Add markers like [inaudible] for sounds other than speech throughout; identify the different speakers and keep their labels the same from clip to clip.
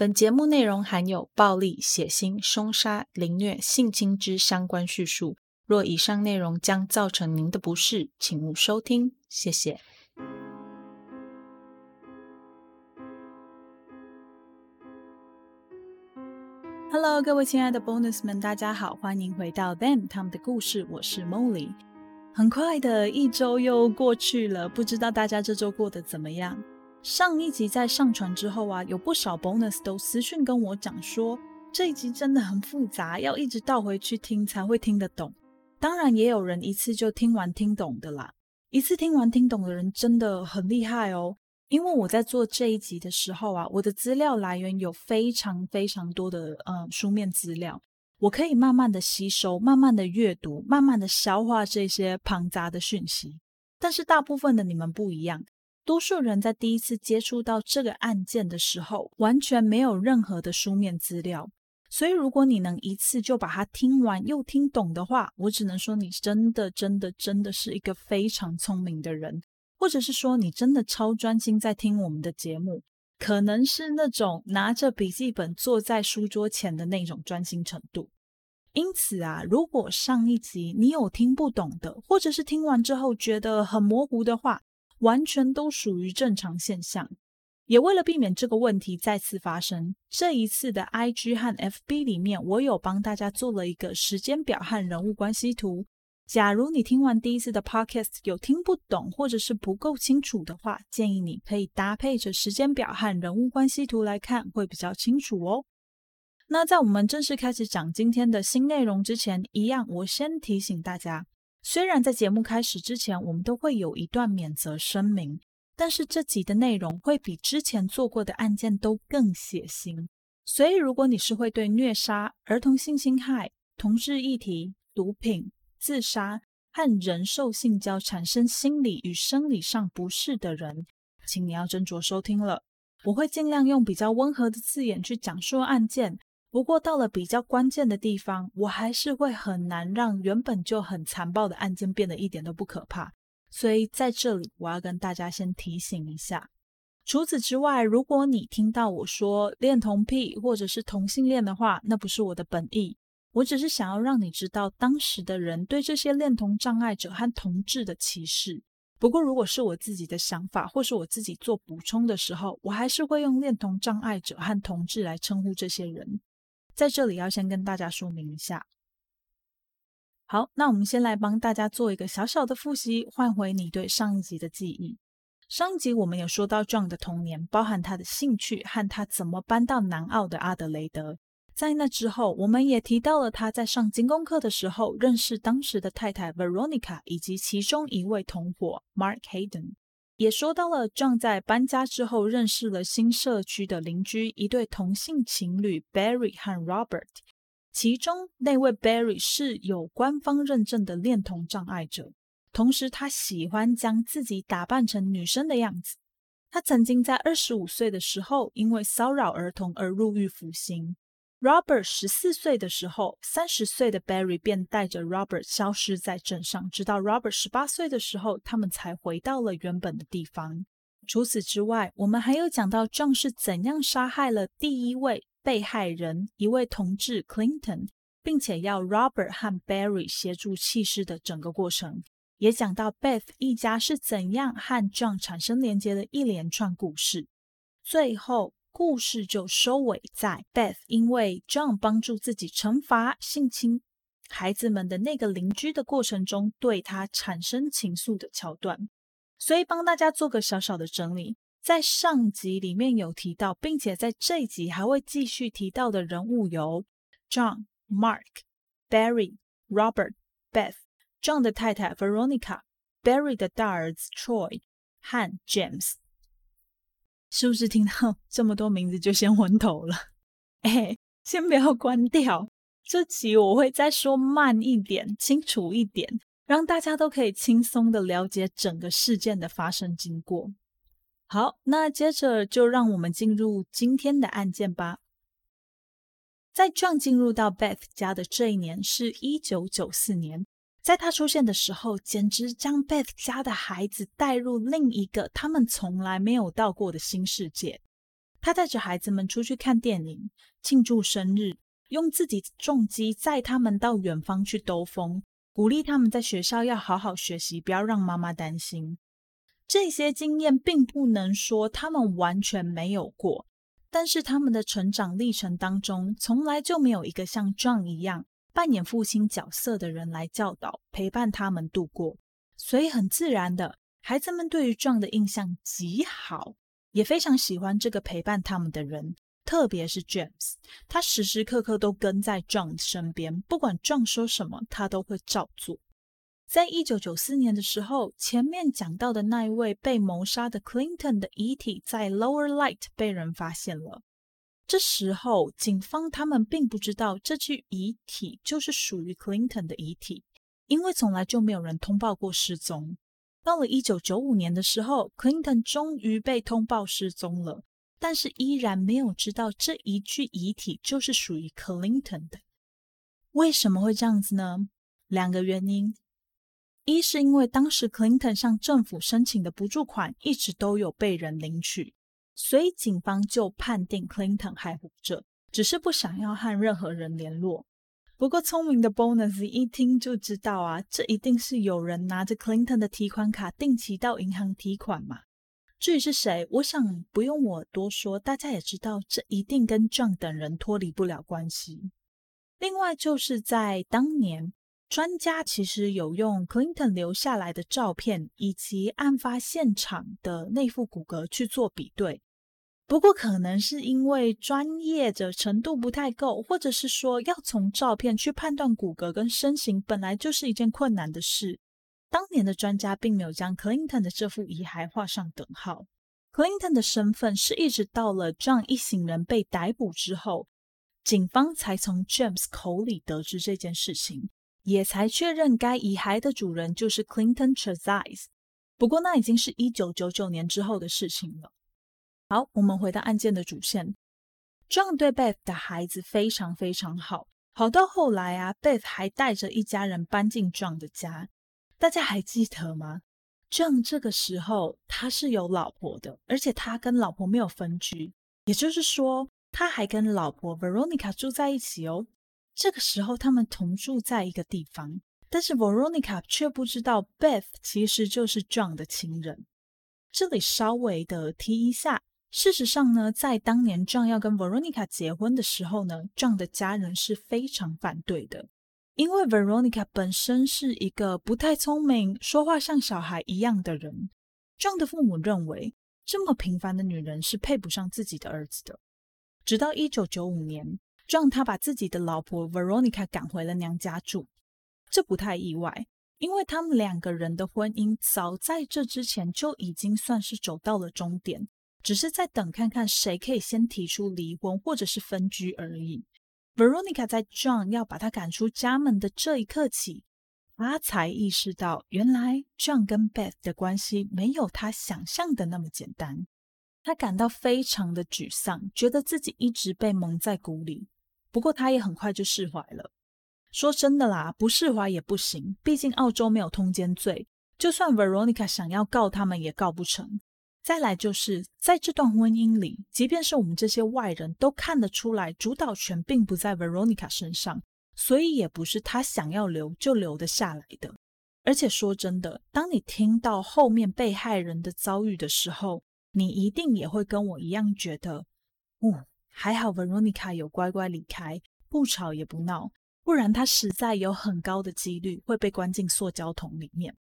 Speaker 1: 本节目内容含有暴力、血腥、凶杀、凌虐、性侵之相关叙述。若以上内容将造成您的不适，请勿收听。谢谢。Hello，各位亲爱的 Bonus 们，大家好，欢迎回到 Them 他们的故事，我是 Molly。很快的一周又过去了，不知道大家这周过得怎么样？上一集在上传之后啊，有不少 bonus 都私讯跟我讲说，这一集真的很复杂，要一直倒回去听才会听得懂。当然，也有人一次就听完听懂的啦。一次听完听懂的人真的很厉害哦。因为我在做这一集的时候啊，我的资料来源有非常非常多的呃书面资料，我可以慢慢的吸收，慢慢的阅读，慢慢的消化这些庞杂的讯息。但是大部分的你们不一样。多数人在第一次接触到这个案件的时候，完全没有任何的书面资料，所以如果你能一次就把它听完又听懂的话，我只能说你真的真的真的是一个非常聪明的人，或者是说你真的超专心在听我们的节目，可能是那种拿着笔记本坐在书桌前的那种专心程度。因此啊，如果上一集你有听不懂的，或者是听完之后觉得很模糊的话，完全都属于正常现象，也为了避免这个问题再次发生，这一次的 IG 和 FB 里面，我有帮大家做了一个时间表和人物关系图。假如你听完第一次的 Podcast 有听不懂或者是不够清楚的话，建议你可以搭配着时间表和人物关系图来看，会比较清楚哦。那在我们正式开始讲今天的新内容之前，一样我先提醒大家。虽然在节目开始之前，我们都会有一段免责声明，但是这集的内容会比之前做过的案件都更血腥。所以，如果你是会对虐杀、儿童性侵害、同志议题、毒品、自杀和人兽性交产生心理与生理上不适的人，请你要斟酌收听了。我会尽量用比较温和的字眼去讲述案件。不过到了比较关键的地方，我还是会很难让原本就很残暴的案件变得一点都不可怕。所以在这里，我要跟大家先提醒一下。除此之外，如果你听到我说恋童癖或者是同性恋的话，那不是我的本意。我只是想要让你知道当时的人对这些恋童障碍者和同志的歧视。不过，如果是我自己的想法，或是我自己做补充的时候，我还是会用恋童障碍者和同志来称呼这些人。在这里要先跟大家说明一下。好，那我们先来帮大家做一个小小的复习，换回你对上一集的记忆。上一集我们有说到 John 的童年，包含他的兴趣和他怎么搬到南澳的阿德雷德。在那之后，我们也提到了他在上精工课的时候认识当时的太太 Veronica 以及其中一位同伙 Mark Hayden。也说到了撞在搬家之后认识了新社区的邻居一对同性情侣 Barry 和 Robert，其中那位 Barry 是有官方认证的恋童障碍者，同时他喜欢将自己打扮成女生的样子。他曾经在二十五岁的时候因为骚扰儿童而入狱服刑。Robert 十四岁的时候，三十岁的 Barry 便带着 Robert 消失在镇上，直到 Robert 十八岁的时候，他们才回到了原本的地方。除此之外，我们还有讲到 John 是怎样杀害了第一位被害人，一位同志 Clinton，并且要 Robert 和 Barry 协助弃尸的整个过程，也讲到 Beth 一家是怎样和 John 产生连接的一连串故事。最后。故事就收尾在 Beth 因为 John 帮助自己惩罚性侵孩子们的那个邻居的过程中，对他产生情愫的桥段。所以帮大家做个小小的整理，在上集里面有提到，并且在这集还会继续提到的人物有 John、Mark、Barry、Robert、Beth、John 的太太 Veronica、Barry 的大儿子 Troy 和 James。是不是听到这么多名字就先昏头了？[laughs] 哎，先不要关掉，这集我会再说慢一点、清楚一点，让大家都可以轻松的了解整个事件的发生经过。好，那接着就让我们进入今天的案件吧。在 John 进入到 Beth 家的这一年是一九九四年。在他出现的时候，简直将 Beth 家的孩子带入另一个他们从来没有到过的新世界。他带着孩子们出去看电影、庆祝生日，用自己重机载他们到远方去兜风，鼓励他们在学校要好好学习，不要让妈妈担心。这些经验并不能说他们完全没有过，但是他们的成长历程当中，从来就没有一个像 John 一样扮演父亲角色的人来教导、陪伴他们度过，所以很自然的。孩子们对于 John 的印象极好，也非常喜欢这个陪伴他们的人，特别是 James，他时时刻刻都跟在 John 身边，不管 John 说什么，他都会照做。在一九九四年的时候，前面讲到的那一位被谋杀的 Clinton 的遗体在 Lower Light 被人发现了。这时候，警方他们并不知道这具遗体就是属于 Clinton 的遗体，因为从来就没有人通报过失踪。到了一九九五年的时候，Clinton 终于被通报失踪了，但是依然没有知道这一具遗体就是属于 Clinton 的。为什么会这样子呢？两个原因：一是因为当时 Clinton 向政府申请的补助款一直都有被人领取，所以警方就判定 Clinton 还活着，只是不想要和任何人联络。不过，聪明的 Bonus 一听就知道啊，这一定是有人拿着 Clinton 的提款卡定期到银行提款嘛。至于是谁，我想不用我多说，大家也知道，这一定跟 John 等人脱离不了关系。另外，就是在当年，专家其实有用 Clinton 留下来的照片以及案发现场的内副骨骼去做比对。不过，可能是因为专业的程度不太够，或者是说要从照片去判断骨骼跟身形，本来就是一件困难的事。当年的专家并没有将 Clinton 的这副遗骸画上等号。Clinton 的身份是一直到了 John 一行人被逮捕之后，警方才从 James 口里得知这件事情，也才确认该遗骸的主人就是 Clinton Chazais。不过，那已经是一九九九年之后的事情了。好，我们回到案件的主线。John 对 Beth 的孩子非常非常好，好到后来啊，Beth 还带着一家人搬进 John 的家。大家还记得吗？John 这个时候他是有老婆的，而且他跟老婆没有分居，也就是说，他还跟老婆 Veronica 住在一起哦。这个时候他们同住在一个地方，但是 Veronica 却不知道 Beth 其实就是 John 的情人。这里稍微的提一下。事实上呢，在当年 John 要跟 Veronica 结婚的时候呢，John 的家人是非常反对的，因为 Veronica 本身是一个不太聪明、说话像小孩一样的人。John 的父母认为，这么平凡的女人是配不上自己的儿子的。直到一九九五年，John 他把自己的老婆 Veronica 赶回了娘家住，这不太意外，因为他们两个人的婚姻早在这之前就已经算是走到了终点。只是在等看看谁可以先提出离婚或者是分居而已。Veronica 在 John 要把他赶出家门的这一刻起，他才意识到，原来 John 跟 Beth 的关系没有他想象的那么简单。他感到非常的沮丧，觉得自己一直被蒙在鼓里。不过他也很快就释怀了。说真的啦，不释怀也不行，毕竟澳洲没有通奸罪，就算 Veronica 想要告他们，也告不成。再来就是在这段婚姻里，即便是我们这些外人都看得出来，主导权并不在 Veronica 身上，所以也不是他想要留就留得下来的。而且说真的，当你听到后面被害人的遭遇的时候，你一定也会跟我一样觉得，哦，还好 Veronica 有乖乖离开，不吵也不闹，不然他实在有很高的几率会被关进塑胶桶里面。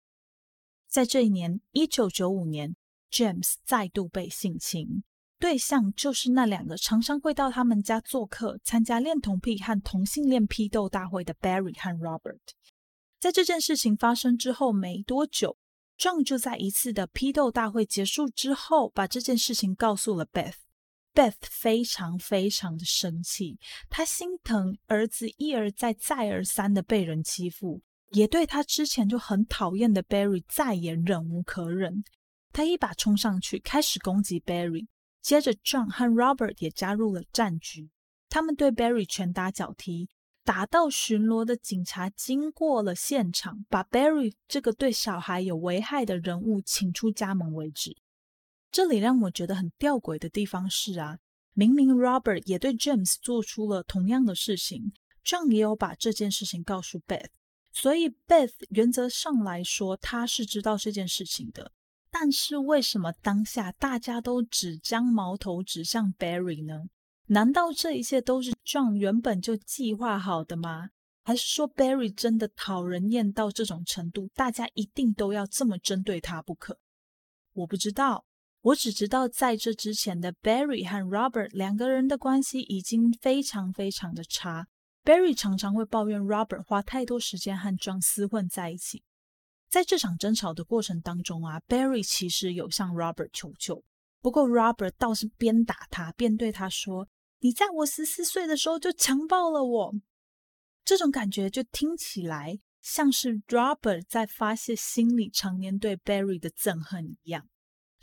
Speaker 1: 在这一年，一九九五年。James 再度被性侵，对象就是那两个常常会到他们家做客、参加恋童癖和同性恋批斗大会的 Barry 和 Robert。在这件事情发生之后没多久，John 就在一次的批斗大会结束之后，把这件事情告诉了 Beth。Beth 非常非常的生气，他心疼儿子一而再、再而三的被人欺负，也对他之前就很讨厌的 Barry 再也忍无可忍。他一把冲上去，开始攻击 Barry。接着，John 和 Robert 也加入了战局。他们对 Barry 拳打脚踢，打到巡逻的警察经过了现场，把 Barry 这个对小孩有危害的人物请出家门为止。这里让我觉得很吊诡的地方是啊明明 Robert 也对 James 做出了同样的事情，John 也有把这件事情告诉 Beth，所以 Beth 原则上来说他是知道这件事情的。但是为什么当下大家都只将矛头指向 Barry 呢？难道这一切都是 John 原本就计划好的吗？还是说 Barry 真的讨人厌到这种程度，大家一定都要这么针对他不可？我不知道。我只知道，在这之前的 Barry 和 Robert 两个人的关系已经非常非常的差。Barry 常常会抱怨 Robert 花太多时间和 John 厮混在一起。在这场争吵的过程当中啊，Barry 其实有向 Robert 求救，不过 Robert 倒是边打他边对他说：“你在我十四岁的时候就强暴了我。”这种感觉就听起来像是 Robert 在发泄心里常年对 Barry 的憎恨一样。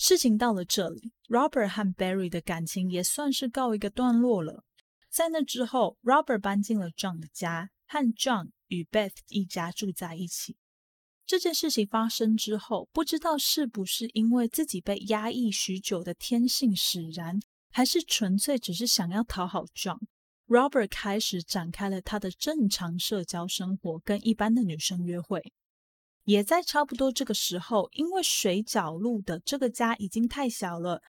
Speaker 1: 事情到了这里，Robert 和 Barry 的感情也算是告一个段落了。在那之后，Robert 搬进了 John 的家，和 John 与 Beth 一家住在一起。这件事情发生之后，不知道是不是因为自己被压抑许久的天性使然，还是纯粹只是想要讨好 John，Robert 开始展开了他的正常社交生活，跟一般的女生约会。也在差不多这个时候，因为水饺路的这个家已经太小了。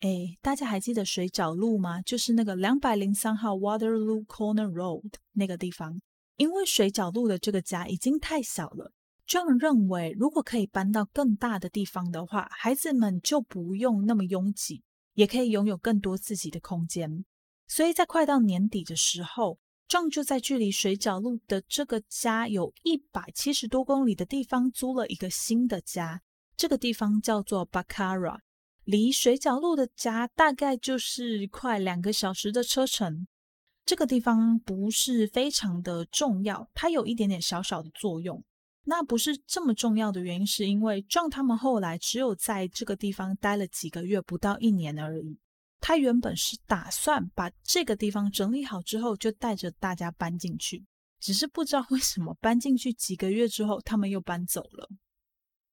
Speaker 1: 哎，大家还记得水饺路吗？就是那个两百零三号 Waterloo Corner Road 那个地方。因为水饺路的这个家已经太小了，John 认为如果可以搬到更大的地方的话，孩子们就不用那么拥挤，也可以拥有更多自己的空间。所以在快到年底的时候。John 就在距离水饺路的这个家有一百七十多公里的地方租了一个新的家，这个地方叫做 Bacara，离水饺路的家大概就是快两个小时的车程。这个地方不是非常的重要，它有一点点小小的作用。那不是这么重要的原因，是因为 John 他们后来只有在这个地方待了几个月，不到一年而已。他原本是打算把这个地方整理好之后，就带着大家搬进去。只是不知道为什么搬进去几个月之后，他们又搬走了。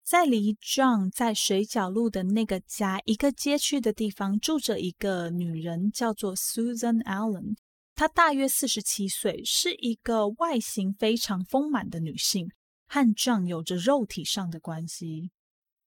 Speaker 1: 在离 John 在水角路的那个家一个街区的地方，住着一个女人，叫做 Susan Allen。她大约四十七岁，是一个外形非常丰满的女性，和 John 有着肉体上的关系。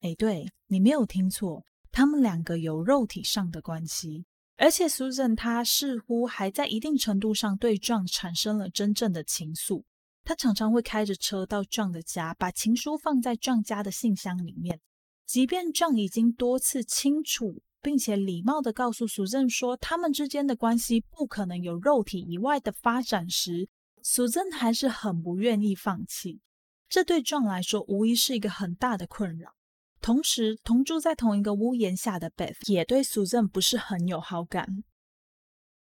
Speaker 1: 哎，对你没有听错。他们两个有肉体上的关系，而且 Susan 她似乎还在一定程度上对 John 产生了真正的情愫。她常常会开着车到 John 的家，把情书放在 John 家的信箱里面。即便 John 已经多次清楚并且礼貌的告诉 Susan 说他们之间的关系不可能有肉体以外的发展时，Susan 还是很不愿意放弃。这对 John 来说无疑是一个很大的困扰。同时，同住在同一个屋檐下的 Beth 也对 Susan 不是很有好感。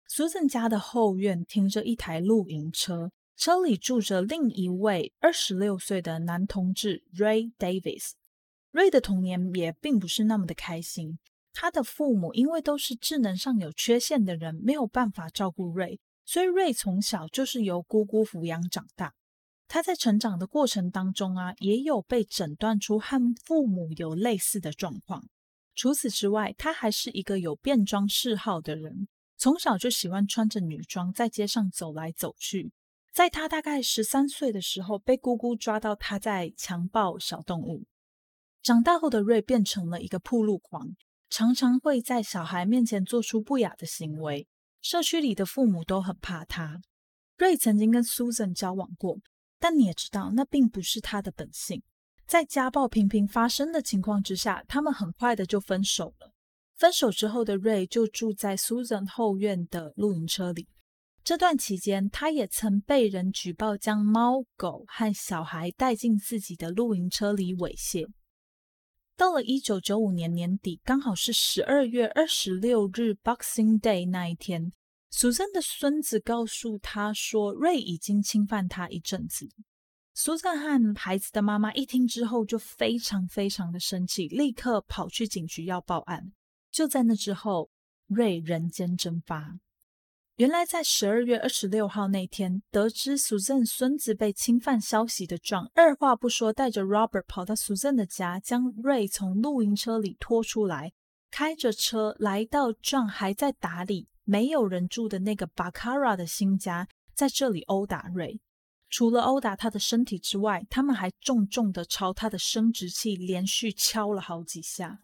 Speaker 1: Susan 家的后院停着一台露营车，车里住着另一位二十六岁的男同志 Ray Davis。Ray 的童年也并不是那么的开心，他的父母因为都是智能上有缺陷的人，没有办法照顾 Ray，所以 Ray 从小就是由姑姑抚养长大。他在成长的过程当中啊，也有被诊断出和父母有类似的状况。除此之外，他还是一个有变装嗜好的人，从小就喜欢穿着女装在街上走来走去。在他大概十三岁的时候，被姑姑抓到他在强暴小动物。长大后的瑞变成了一个铺路狂，常常会在小孩面前做出不雅的行为。社区里的父母都很怕他。瑞曾经跟 Susan 交往过。但你也知道，那并不是他的本性。在家暴频频发生的情况之下，他们很快的就分手了。分手之后的瑞就住在 Susan 后院的露营车里。这段期间，他也曾被人举报将猫狗和小孩带进自己的露营车里猥亵。到了一九九五年年底，刚好是十二月二十六日 Boxing Day 那一天。苏珊的孙子告诉他说，瑞已经侵犯他一阵子。苏珊和孩子的妈妈一听之后就非常非常的生气，立刻跑去警局要报案。就在那之后，瑞人间蒸发。原来在十二月二十六号那天，得知苏珊孙子被侵犯消息的壮二话不说带着 Robert 跑到苏珊的家，将瑞从露营车里拖出来，开着车来到壮还在打理。没有人住的那个 Baccara 的新家，在这里殴打瑞。除了殴打他的身体之外，他们还重重的朝他的生殖器连续敲了好几下。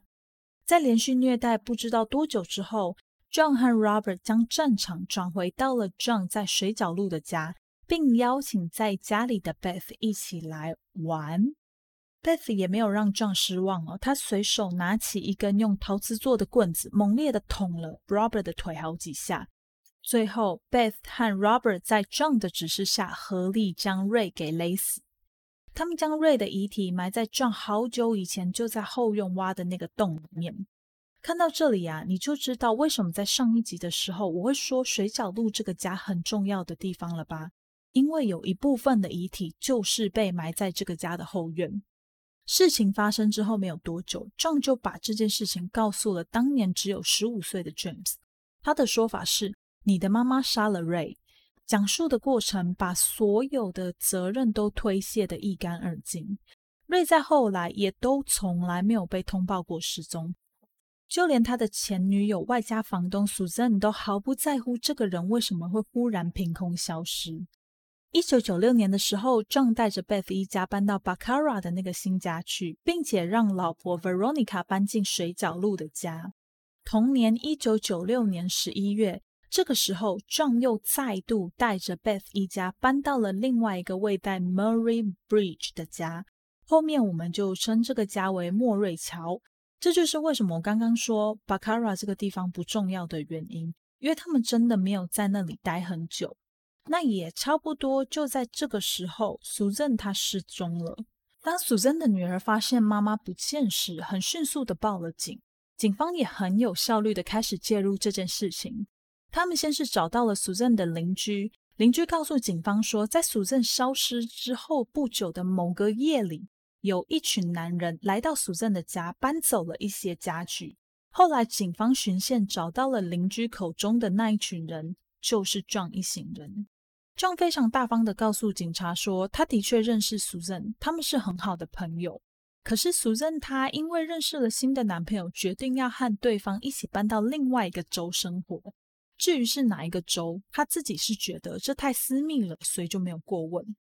Speaker 1: 在连续虐待不知道多久之后，John 和 Robert 将战场转回到了 John 在水角路的家，并邀请在家里的 Beth 一起来玩。Beth 也没有让 John 失望哦，他随手拿起一根用陶瓷做的棍子，猛烈的捅了 Robert 的腿好几下。最后，Beth 和 Robert 在 John 的指示下合力将 Ray 给勒死。他们将 Ray 的遗体埋在 John 好久以前就在后院挖的那个洞里面。看到这里啊，你就知道为什么在上一集的时候我会说水饺路这个家很重要的地方了吧？因为有一部分的遗体就是被埋在这个家的后院。事情发生之后没有多久，John 就把这件事情告诉了当年只有十五岁的 James。他的说法是。你的妈妈杀了 Ray，讲述的过程把所有的责任都推卸得一干二净。Ray 在后来也都从来没有被通报过失踪，就连他的前女友外加房东 Susan 都毫不在乎这个人为什么会忽然凭空消失。一九九六年的时候，John 带着 Beth 一家搬到 Baccara 的那个新家去，并且让老婆 Veronica 搬进水饺路的家。同年一九九六年十一月。这个时候，John 又再度带着 Beth 一家搬到了另外一个位在 Murray Bridge 的家，后面我们就称这个家为莫瑞桥。这就是为什么我刚刚说 Baccara 这个地方不重要的原因，因为他们真的没有在那里待很久。那也差不多就在这个时候，Susan 她失踪了。当 Susan 的女儿发现妈妈不见时，很迅速的报了警，警方也很有效率的开始介入这件事情。他们先是找到了 Susan 的邻居，邻居告诉警方说，在 Susan 消失之后不久的某个夜里，有一群男人来到 Susan 的家，搬走了一些家具。后来警方巡线找到了邻居口中的那一群人，就是壮一行人。壮非常大方的告诉警察说，他的确认识 Susan，他们是很好的朋友。可是 Susan 她因为认识了新的男朋友，决定要和对方一起搬到另外一个州生活。至于是哪一个州，他自己是觉得这太私密了，所以就没有过问。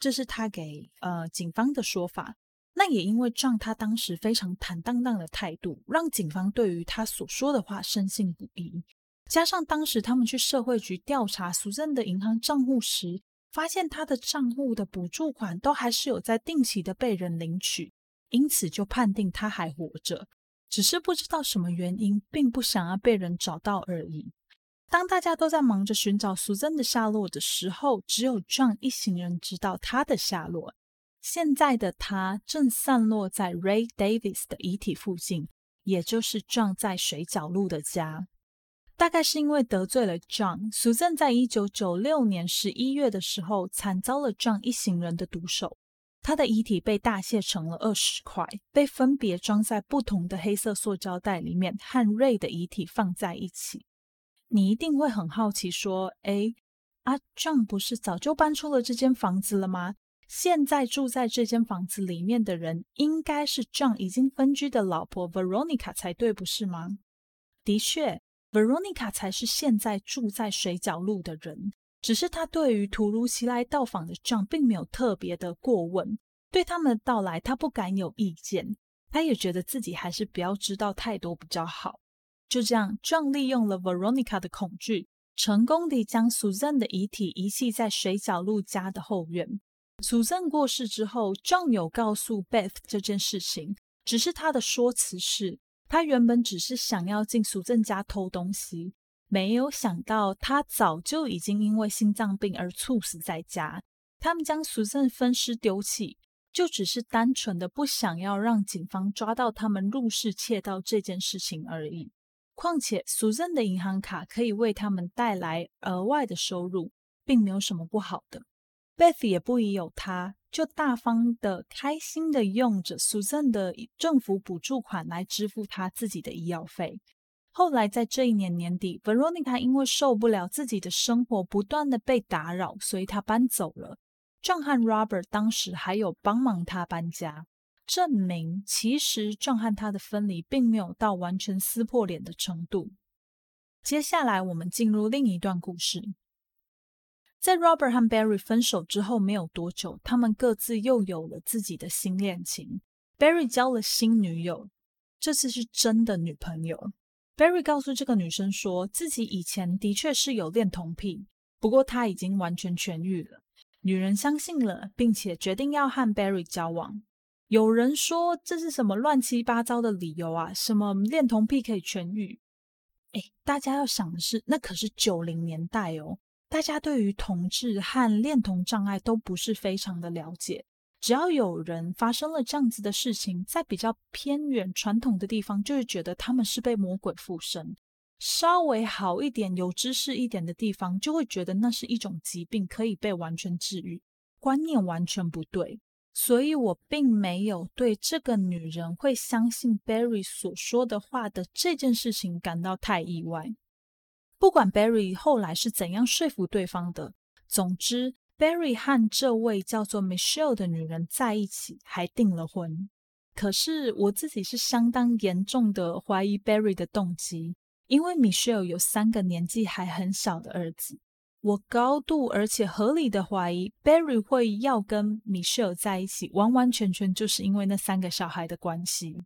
Speaker 1: 这是他给呃警方的说法。那也因为这样，他当时非常坦荡荡的态度，让警方对于他所说的话深信不疑。加上当时他们去社会局调查苏珍的银行账户时，发现他的账户的补助款都还是有在定期的被人领取，因此就判定他还活着，只是不知道什么原因，并不想要被人找到而已。当大家都在忙着寻找 Susan 的下落的时候，只有 John 一行人知道他的下落。现在的他正散落在 Ray Davis 的遗体附近，也就是 John 在水饺路的家。大概是因为得罪了 John，苏震在一九九六年十一月的时候惨遭了 John 一行人的毒手。他的遗体被大卸成了二十块，被分别装在不同的黑色塑胶袋里面，和 Ray 的遗体放在一起。你一定会很好奇，说：“哎，阿 John 不是早就搬出了这间房子了吗？现在住在这间房子里面的人，应该是 John 已经分居的老婆 Veronica 才对，不是吗？”的确，Veronica 才是现在住在水饺路的人。只是他对于突如其来到访的 John 并没有特别的过问，对他们的到来他不敢有意见，他也觉得自己还是不要知道太多比较好。就这样，John 利用了 Veronica 的恐惧，成功地将 Susan 的遗体遗弃在水饺路家的后院。Susan 过世之后，John 有告诉 Beth 这件事情，只是他的说辞是，他原本只是想要进 Susan 家偷东西，没有想到他早就已经因为心脏病而猝死在家。他们将 Susan 分尸丢弃，就只是单纯的不想要让警方抓到他们入室窃盗这件事情而已。况且，Susan 的银行卡可以为他们带来额外的收入，并没有什么不好的。Beth 也不疑有他，就大方的、开心的用着 Susan 的政府补助款来支付他自己的医药费。后来，在这一年年底，Veronica 因为受不了自己的生活不断的被打扰，所以他搬走了。壮汉 Robert 当时还有帮忙他搬家。证明，其实壮汉他的分离并没有到完全撕破脸的程度。接下来我们进入另一段故事。在 Robert 和 Barry 分手之后没有多久，他们各自又有了自己的新恋情。Barry 交了新女友，这次是真的女朋友。Barry 告诉这个女生说，自己以前的确是有恋童癖，不过他已经完全痊愈了。女人相信了，并且决定要和 Barry 交往。有人说这是什么乱七八糟的理由啊？什么恋童癖可以痊愈？哎，大家要想的是，那可是九零年代哦。大家对于同志和恋童障碍都不是非常的了解。只要有人发生了这样子的事情，在比较偏远传统的地方，就会觉得他们是被魔鬼附身；稍微好一点、有知识一点的地方，就会觉得那是一种疾病，可以被完全治愈。观念完全不对，所以我并没有对这个女人会相信 Barry 所说的话的这件事情感到太意外。不管 Barry 后来是怎样说服对方的，总之，Barry 和这位叫做 Michelle 的女人在一起，还订了婚。可是我自己是相当严重的怀疑 Barry 的动机，因为 Michelle 有三个年纪还很小的儿子。我高度而且合理的怀疑 Barry 会要跟 Michelle 在一起，完完全全就是因为那三个小孩的关系。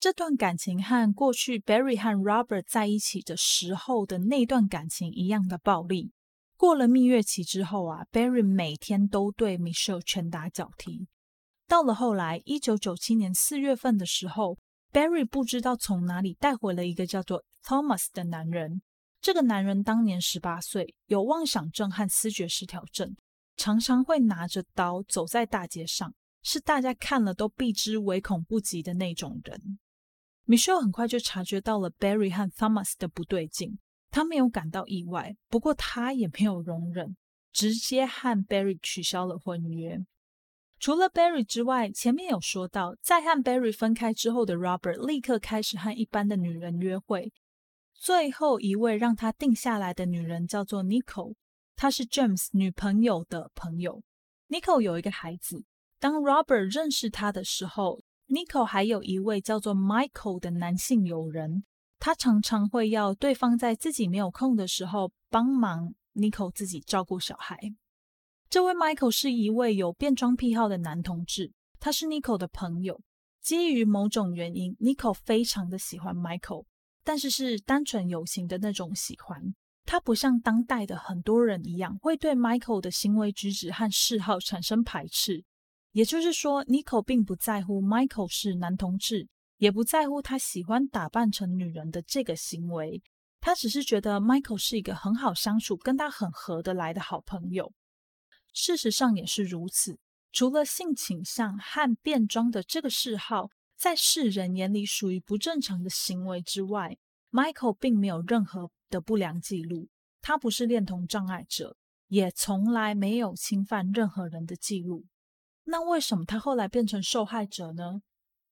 Speaker 1: 这段感情和过去 Barry 和 Robert 在一起的时候的那段感情一样的暴力。过了蜜月期之后啊，Barry 每天都对 Michelle 拳打脚踢。到了后来，一九九七年四月份的时候，Barry 不知道从哪里带回了一个叫做 Thomas 的男人。这个男人当年十八岁，有妄想症和思觉失调症，常常会拿着刀走在大街上，是大家看了都避之唯恐不及的那种人。Michelle 很快就察觉到了 Barry 和 Thomas 的不对劲，他没有感到意外，不过他也没有容忍，直接和 Barry 取消了婚约。除了 Barry 之外，前面有说到，在和 Barry 分开之后的 Robert 立刻开始和一般的女人约会。最后一位让他定下来的女人叫做 Nicole，她是 James 女朋友的朋友。Nicole 有一个孩子。当 Robert 认识他的时候，Nico 还有一位叫做 Michael 的男性友人，他常常会要对方在自己没有空的时候帮忙 Nico 自己照顾小孩。这位 Michael 是一位有变装癖好的男同志，他是 Nico 的朋友。基于某种原因，Nico 非常的喜欢 Michael，但是是单纯友情的那种喜欢。他不像当代的很多人一样，会对 Michael 的行为举止和嗜好产生排斥。也就是说，Nico 并不在乎 Michael 是男同志，也不在乎他喜欢打扮成女人的这个行为。他只是觉得 Michael 是一个很好相处、跟他很合得来的好朋友。事实上也是如此。除了性倾向和变装的这个嗜好在世人眼里属于不正常的行为之外，Michael 并没有任何的不良记录。他不是恋童障碍者，也从来没有侵犯任何人的记录。那为什么他后来变成受害者呢？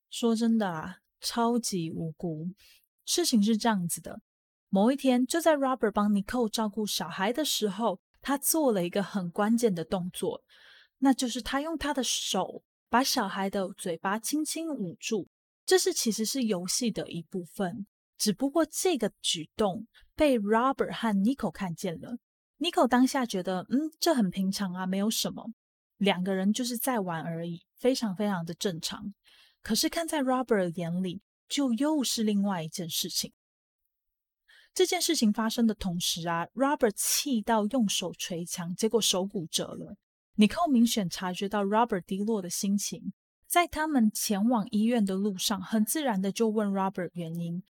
Speaker 1: 说真的啊，超级无辜。事情是这样子的：某一天，就在 Robert 帮 Nicole 照顾小孩的时候，他做了一个很关键的动作，那就是他用他的手把小孩的嘴巴轻轻捂住。这是其实是游戏的一部分，只不过这个举动被 Robert 和 Nicole 看见了。Nicole 当下觉得，嗯，这很平常啊，没有什么。两个人就是在玩而已，非常非常的正常。可是看在 Robert 眼里，就又是另外一件事情。这件事情发生的同时啊，Robert 气到用手捶墙，结果手骨折了。尼寇明显察觉到 Robert 低落的心情，在他们前往医院的路上，很自然的就问 Robert 原因。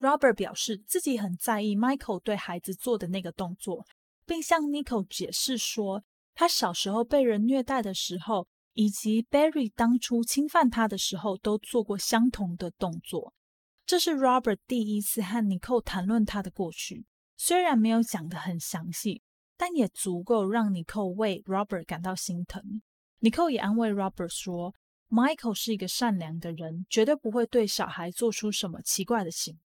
Speaker 1: Robert 表示自己很在意 Michael 对孩子做的那个动作，并向 Nicole 解释说。他小时候被人虐待的时候，以及 Barry 当初侵犯他的时候，都做过相同的动作。这是 Robert 第一次和 Nicole 谈论他的过去，虽然没有讲得很详细，但也足够让 Nicole 为 Robert 感到心疼。Nicole 也安慰 Robert 说：“Michael 是一个善良的人，绝对不会对小孩做出什么奇怪的行。”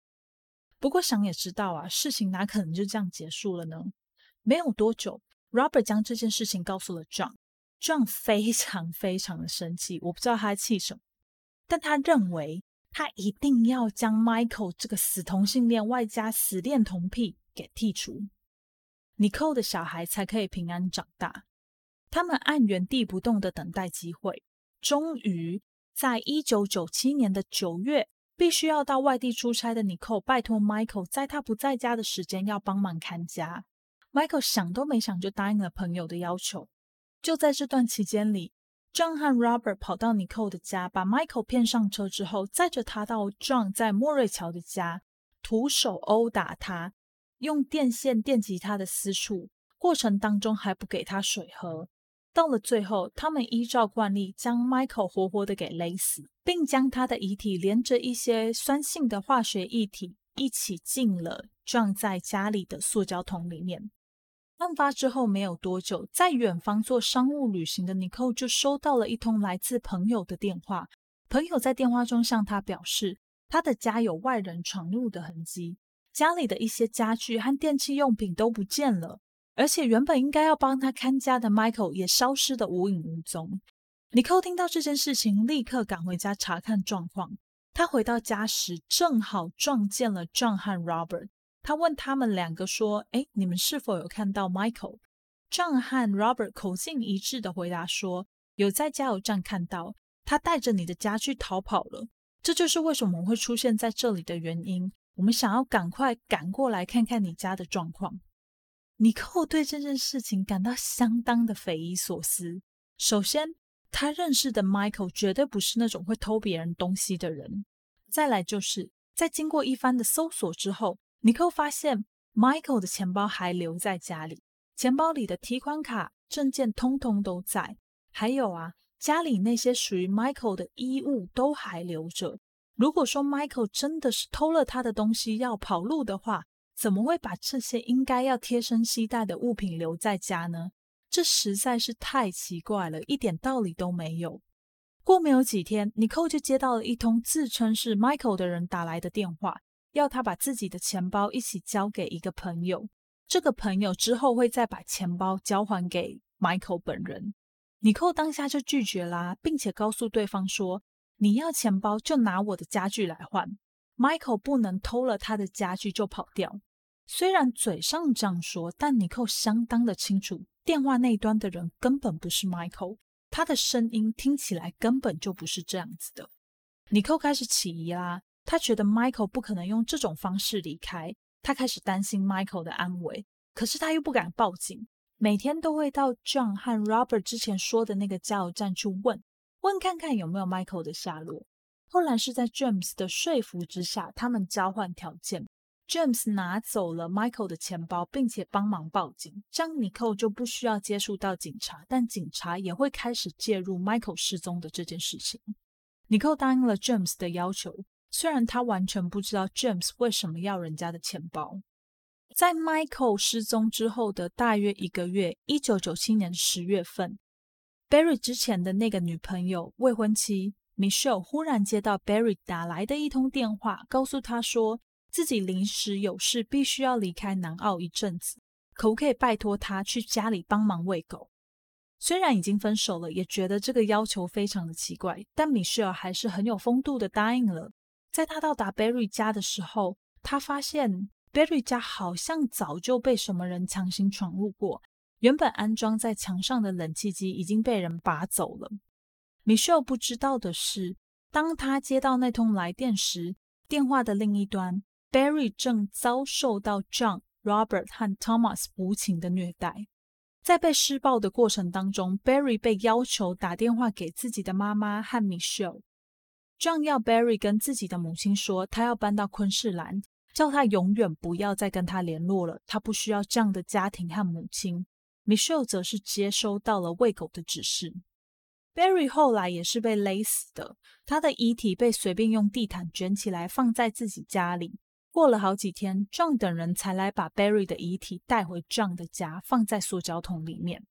Speaker 1: 不过想也知道啊，事情哪可能就这样结束了呢？没有多久。Robert 将这件事情告诉了 John，John 非常非常的生气，我不知道他气什么，但他认为他一定要将 Michael 这个死同性恋外加死恋同癖给剔除，Nicole 的小孩才可以平安长大。他们按原地不动的等待机会，终于在一九九七年的九月，必须要到外地出差的 Nicole 拜托 Michael 在他不在家的时间要帮忙看家。Michael 想都没想就答应了朋友的要求。就在这段期间里，John 和 Robert 跑到 Nicole 的家，把 Michael 骗上车之后，载着他到壮在莫瑞桥的家，徒手殴打他，用电线电击他的私处，过程当中还不给他水喝。到了最后，他们依照惯例将 Michael 活活的给勒死，并将他的遗体连着一些酸性的化学液体一起进了撞在家里的塑胶桶里面。案发之后没有多久，在远方做商务旅行的 Nicole 就收到了一通来自朋友的电话。朋友在电话中向他表示，他的家有外人闯入的痕迹，家里的一些家具和电器用品都不见了。而且原本应该要帮他看家的 Michael 也消失得无影无踪。尼寇听到这件事情，立刻赶回家查看状况。他回到家时，正好撞见了 John 和 Robert。他问他们两个说：“哎，你们是否有看到 Michael？”John 和 Robert 口径一致的回答说：“有在加油站看到，他带着你的家具逃跑了。这就是为什么我们会出现在这里的原因。我们想要赶快赶过来看看你家的状况。”尼寇对这件事情感到相当的匪夷所思。首先，他认识的 Michael 绝对不是那种会偷别人东西的人。再来，就是在经过一番的搜索之后，尼寇发现 Michael 的钱包还留在家里，钱包里的提款卡、证件通通都在。还有啊，家里那些属于 Michael 的衣物都还留着。如果说 Michael 真的是偷了他的东西要跑路的话，怎么会把这些应该要贴身携带的物品留在家呢？这实在是太奇怪了，一点道理都没有。过没有几天，尼寇就接到了一通自称是 Michael 的人打来的电话，要他把自己的钱包一起交给一个朋友。这个朋友之后会再把钱包交还给 Michael 本人。尼寇当下就拒绝啦，并且告诉对方说：“你要钱包就拿我的家具来换，Michael 不能偷了他的家具就跑掉。”虽然嘴上这样说，但尼寇相当的清楚，电话那端的人根本不是 Michael，他的声音听起来根本就不是这样子的。尼寇开始起疑啦，他觉得 Michael 不可能用这种方式离开，他开始担心 Michael 的安危，可是他又不敢报警，每天都会到 John 和 Robert 之前说的那个加油站去问问看看有没有 Michael 的下落。后来是在 James 的说服之下，他们交换条件。James 拿走了 Michael 的钱包，并且帮忙报警，这样 Nicole 就不需要接触到警察，但警察也会开始介入 Michael 失踪的这件事情。Nicole 答应了 James 的要求，虽然他完全不知道 James 为什么要人家的钱包。在 Michael 失踪之后的大约一个月，一九九七年十月份，Barry 之前的那个女朋友未婚妻 Michelle 忽然接到 Barry 打来的一通电话，告诉他说。自己临时有事，必须要离开南澳一阵子，可不可以拜托他去家里帮忙喂狗？虽然已经分手了，也觉得这个要求非常的奇怪，但米歇尔还是很有风度的答应了。在他到达 Barry 家的时候，他发现 Barry 家好像早就被什么人强行闯入过，原本安装在墙上的冷气机已经被人拔走了。米歇尔不知道的是，当他接到那通来电时，电话的另一端。Barry 正遭受到 John、Robert 和 Thomas 无情的虐待。在被施暴的过程当中，Barry 被要求打电话给自己的妈妈和 Michelle。John 要 Barry 跟自己的母亲说，他要搬到昆士兰，叫他永远不要再跟他联络了。他不需要这样的家庭和母亲。Michelle 则是接收到了喂狗的指示。Barry 后来也是被勒死的，他的遗体被随便用地毯卷起来放在自己家里。过了好几天，John 等人才来把 Barry 的遗体带回 John 的家，放在塑胶桶里面。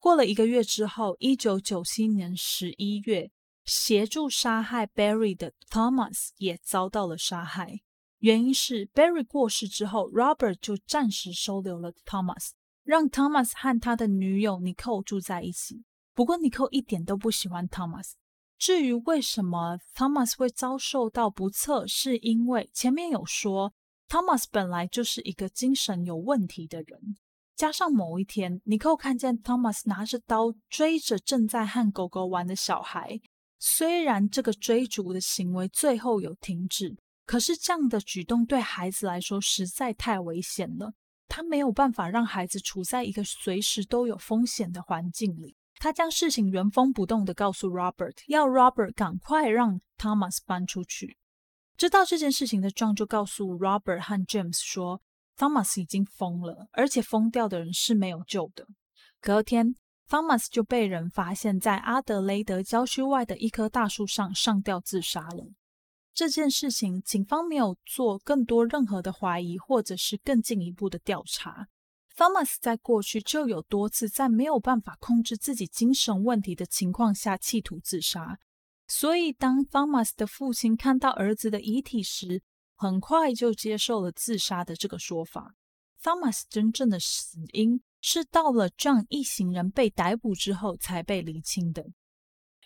Speaker 1: 过了一个月之后，一九九七年十一月，协助杀害 Barry 的 Thomas 也遭到了杀害。原因是 Barry 过世之后，Robert 就暂时收留了 Thomas，让 Thomas 和他的女友 Nicole 住在一起。不过 Nicole 一点都不喜欢 Thomas，至于为什么 Thomas 会遭受到不测，是因为前面有说 Thomas 本来就是一个精神有问题的人，加上某一天 Nicole 看见 Thomas 拿着刀追着正在和狗狗玩的小孩，虽然这个追逐的行为最后有停止，可是这样的举动对孩子来说实在太危险了，他没有办法让孩子处在一个随时都有风险的环境里。他将事情原封不动的告诉 Robert，要 Robert 赶快让 Thomas 搬出去。知道这件事情的 John 就告诉 Robert 和 James 说，Thomas 已经疯了，而且疯掉的人是没有救的。隔天，Thomas 就被人发现在阿德雷德郊区外的一棵大树上上吊自杀了。这件事情，警方没有做更多任何的怀疑，或者是更进一步的调查。Thomas 在过去就有多次在没有办法控制自己精神问题的情况下企图自杀，所以当 Thomas 的父亲看到儿子的遗体时，很快就接受了自杀的这个说法。Thomas 真正的死因是到了 John 一行人被逮捕之后才被厘清的。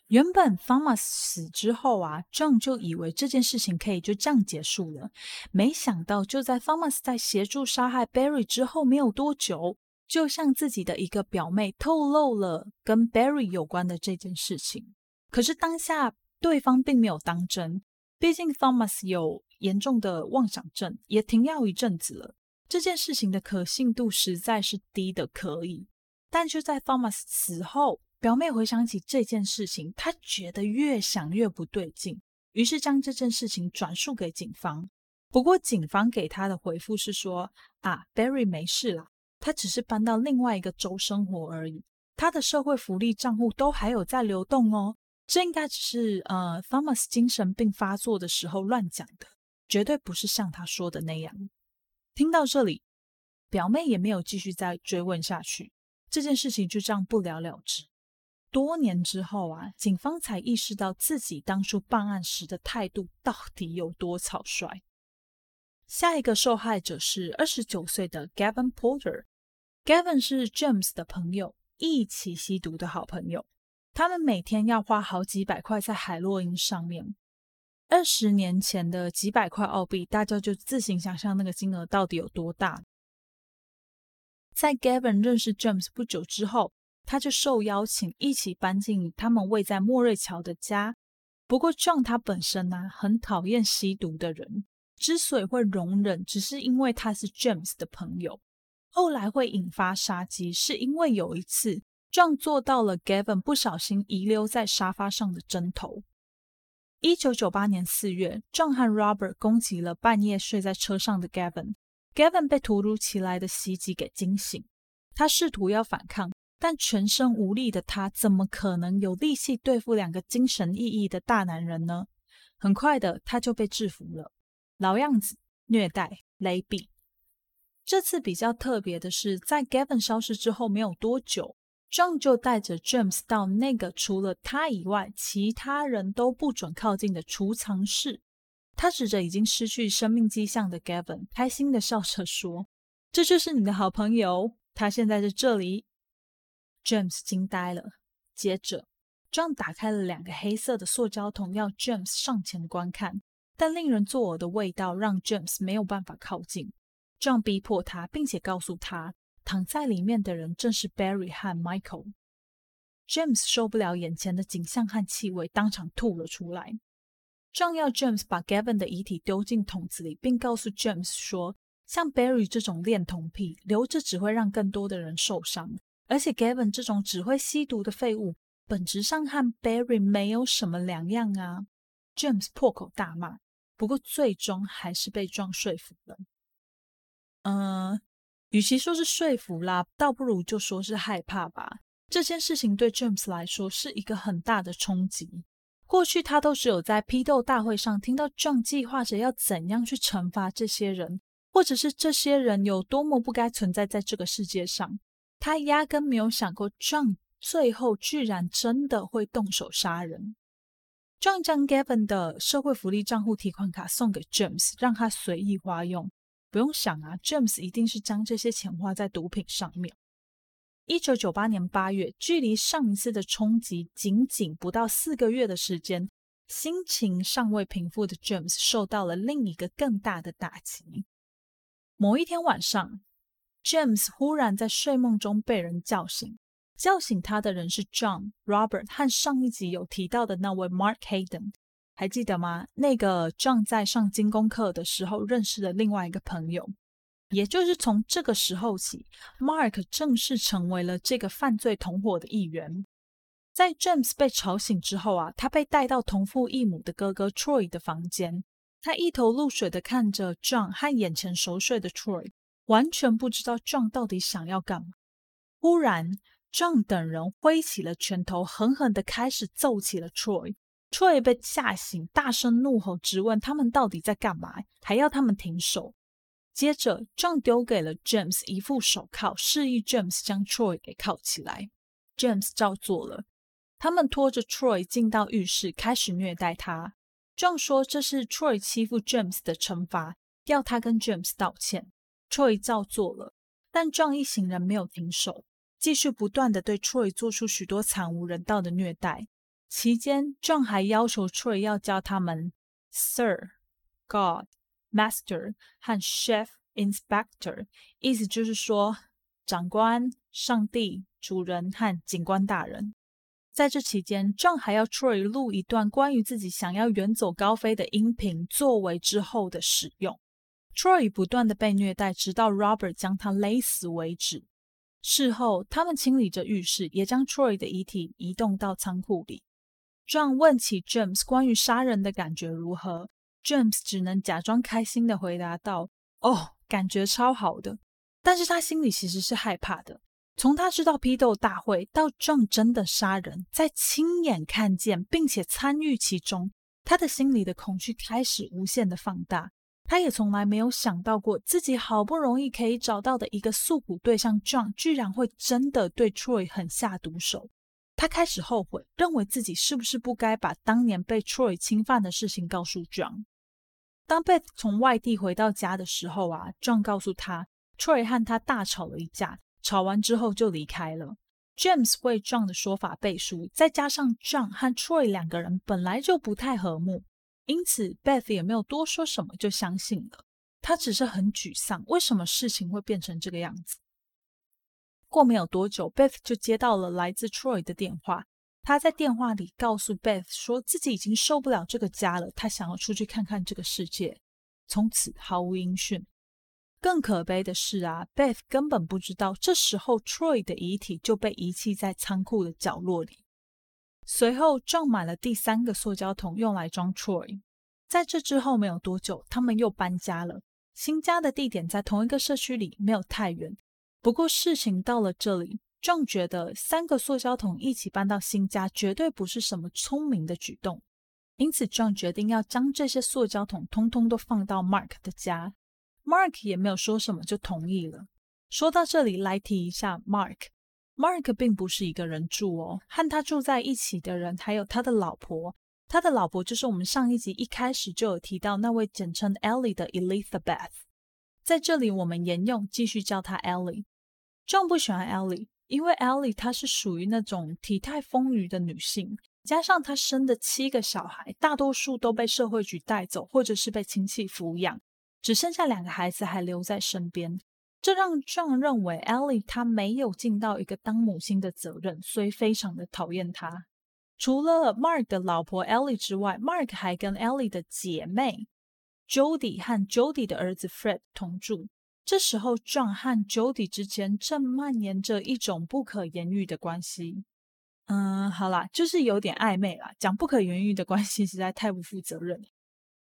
Speaker 1: 原本 Thomas 死之后啊，John 就以为这件事情可以就这样结束了。没想到，就在 Thomas 在协助杀害 Barry 之后没有多久，就向自己的一个表妹透露了跟 Barry 有关的这件事情。可是当下对方并没有当真，毕竟 Thomas 有严重的妄想症，也停药一阵子了。这件事情的可信度实在是低的可以。但就在 Thomas 死后。表妹回想起这件事情，她觉得越想越不对劲，于是将这件事情转述给警方。不过，警方给她的回复是说：“啊，Barry 没事啦，他只是搬到另外一个州生活而已，他的社会福利账户都还有在流动哦。这应该只是呃，Thomas 精神病发作的时候乱讲的，绝对不是像他说的那样。”听到这里，表妹也没有继续再追问下去，这件事情就这样不了了之。多年之后啊，警方才意识到自己当初办案时的态度到底有多草率。下一个受害者是二十九岁的 Gavin Porter。Gavin 是 James 的朋友，一起吸毒的好朋友。他们每天要花好几百块在海洛因上面。二十年前的几百块澳币，大家就自行想象那个金额到底有多大。在 Gavin 认识 James 不久之后。他就受邀请一起搬进他们位在莫瑞桥的家。不过，John 他本身呢很讨厌吸毒的人，之所以会容忍，只是因为他是 James 的朋友。后来会引发杀机，是因为有一次，John 做到了 Gavin 不小心遗留在沙发上的针头。一九九八年四月壮汉 Robert 攻击了半夜睡在车上的 Gavin，Gavin 被突如其来的袭击给惊醒，他试图要反抗。但全身无力的他，怎么可能有力气对付两个精神奕奕的大男人呢？很快的，他就被制服了。老样子，虐待、勒毙。这次比较特别的是，在 Gavin 消失之后没有多久，John 就带着 James 到那个除了他以外其他人都不准靠近的储藏室。他指着已经失去生命迹象的 Gavin，开心的笑着说：“这就是你的好朋友，他现在在这里。” James 惊呆了。接着，John 打开了两个黑色的塑胶桶，要 James 上前观看。但令人作呕的味道让 James 没有办法靠近。John 逼迫他，并且告诉他，躺在里面的人正是 Barry 和 Michael。James 受不了眼前的景象和气味，当场吐了出来。John 要 James 把 Gavin 的遗体丢进桶子里，并告诉 James 说，像 Barry 这种恋童癖，留着只会让更多的人受伤。而且，Gavin 这种只会吸毒的废物，本质上和 Barry 没有什么两样啊！James 破口大骂，不过最终还是被撞说服了。嗯，与其说是说服啦，倒不如就说是害怕吧。这件事情对 James 来说是一个很大的冲击。过去他都只有在批斗大会上听到 John 计划着要怎样去惩罚这些人，或者是这些人有多么不该存在在这个世界上。他压根没有想过，John 最后居然真的会动手杀人。John 将 Gavin 的社会福利账户提款卡送给 James，让他随意花用。不用想啊，James 一定是将这些钱花在毒品上面。一九九八年八月，距离上一次的冲击仅仅不到四个月的时间，心情尚未平复的 James 受到了另一个更大的打击。某一天晚上，James 忽然在睡梦中被人叫醒，叫醒他的人是 John、Robert 和上一集有提到的那位 Mark Hayden，还记得吗？那个 John 在上精工课的时候认识的另外一个朋友。也就是从这个时候起，Mark 正式成为了这个犯罪同伙的一员。在 James 被吵醒之后啊，他被带到同父异母的哥哥 Troy 的房间。他一头雾水的看着 John 和眼前熟睡的 Troy，完全不知道 John 到底想要干嘛。忽然，John 等人挥起了拳头，狠狠的开始揍起了 Troy。Troy 被吓醒，大声怒吼，质问他们到底在干嘛，还要他们停手。接着，John 丢给了 James 一副手铐，示意 James 将 Troy 给铐起来。James 照做了。他们拖着 Troy 进到浴室，开始虐待他。John 说这是 Troy 欺负 James 的惩罚，要他跟 James 道歉。Troy 照做了，但 John 一行人没有停手，继续不断的对 Troy 做出许多惨无人道的虐待。期间正还要求 Troy 要叫他们 Sir、God。Master 和 Chef Inspector，意思就是说，长官、上帝、主人和警官大人。在这期间正还要 Troy 录一段关于自己想要远走高飞的音频，作为之后的使用。Troy 不断的被虐待，直到 Robert 将他勒死为止。事后，他们清理着浴室，也将 Troy 的遗体移动到仓库里。John 问起 James 关于杀人的感觉如何。James 只能假装开心的回答道：“哦，感觉超好的。”但是他心里其实是害怕的。从他知道批斗大会到 John 真的杀人，在亲眼看见并且参与其中，他的心里的恐惧开始无限的放大。他也从来没有想到过，自己好不容易可以找到的一个诉苦对象 John，居然会真的对 Troy 狠下毒手。他开始后悔，认为自己是不是不该把当年被 Troy 侵犯的事情告诉 John。当 Beth 从外地回到家的时候啊，John 告诉他，Troy 和他大吵了一架，吵完之后就离开了。James 为 John 的说法背书，再加上 John 和 Troy 两个人本来就不太和睦，因此 Beth 也没有多说什么，就相信了。他只是很沮丧，为什么事情会变成这个样子？过没有多久，Beth 就接到了来自 Troy 的电话。他在电话里告诉 Beth 说自己已经受不了这个家了，他想要出去看看这个世界。从此毫无音讯。更可悲的是啊，Beth 根本不知道，这时候 Troy 的遗体就被遗弃在仓库的角落里。随后撞满了第三个塑胶桶，用来装 Troy。在这之后没有多久，他们又搬家了。新家的地点在同一个社区里，没有太远。不过事情到了这里。John 觉得三个塑胶桶一起搬到新家绝对不是什么聪明的举动，因此 John 决定要将这些塑胶桶通通都放到 Mark 的家。Mark 也没有说什么就同意了。说到这里，来提一下 Mark。Mark 并不是一个人住哦，和他住在一起的人还有他的老婆。他的老婆就是我们上一集一开始就有提到那位简称 Ellie 的 Elizabeth。在这里，我们沿用继续叫她 Ellie。John 不喜欢 Ellie。因为 Ellie 她是属于那种体态丰腴的女性，加上她生的七个小孩，大多数都被社会局带走，或者是被亲戚抚养，只剩下两个孩子还留在身边，这让 John 认为 Ellie 她没有尽到一个当母亲的责任，所以非常的讨厌她。除了 Mark 的老婆 Ellie 之外，Mark 还跟 Ellie 的姐妹 Jody 和 Jody 的儿子 Fred 同住。这时候，John 和 Jody 之间正蔓延着一种不可言喻的关系。嗯，好啦，就是有点暧昧啦。讲不可言喻的关系实在太不负责任。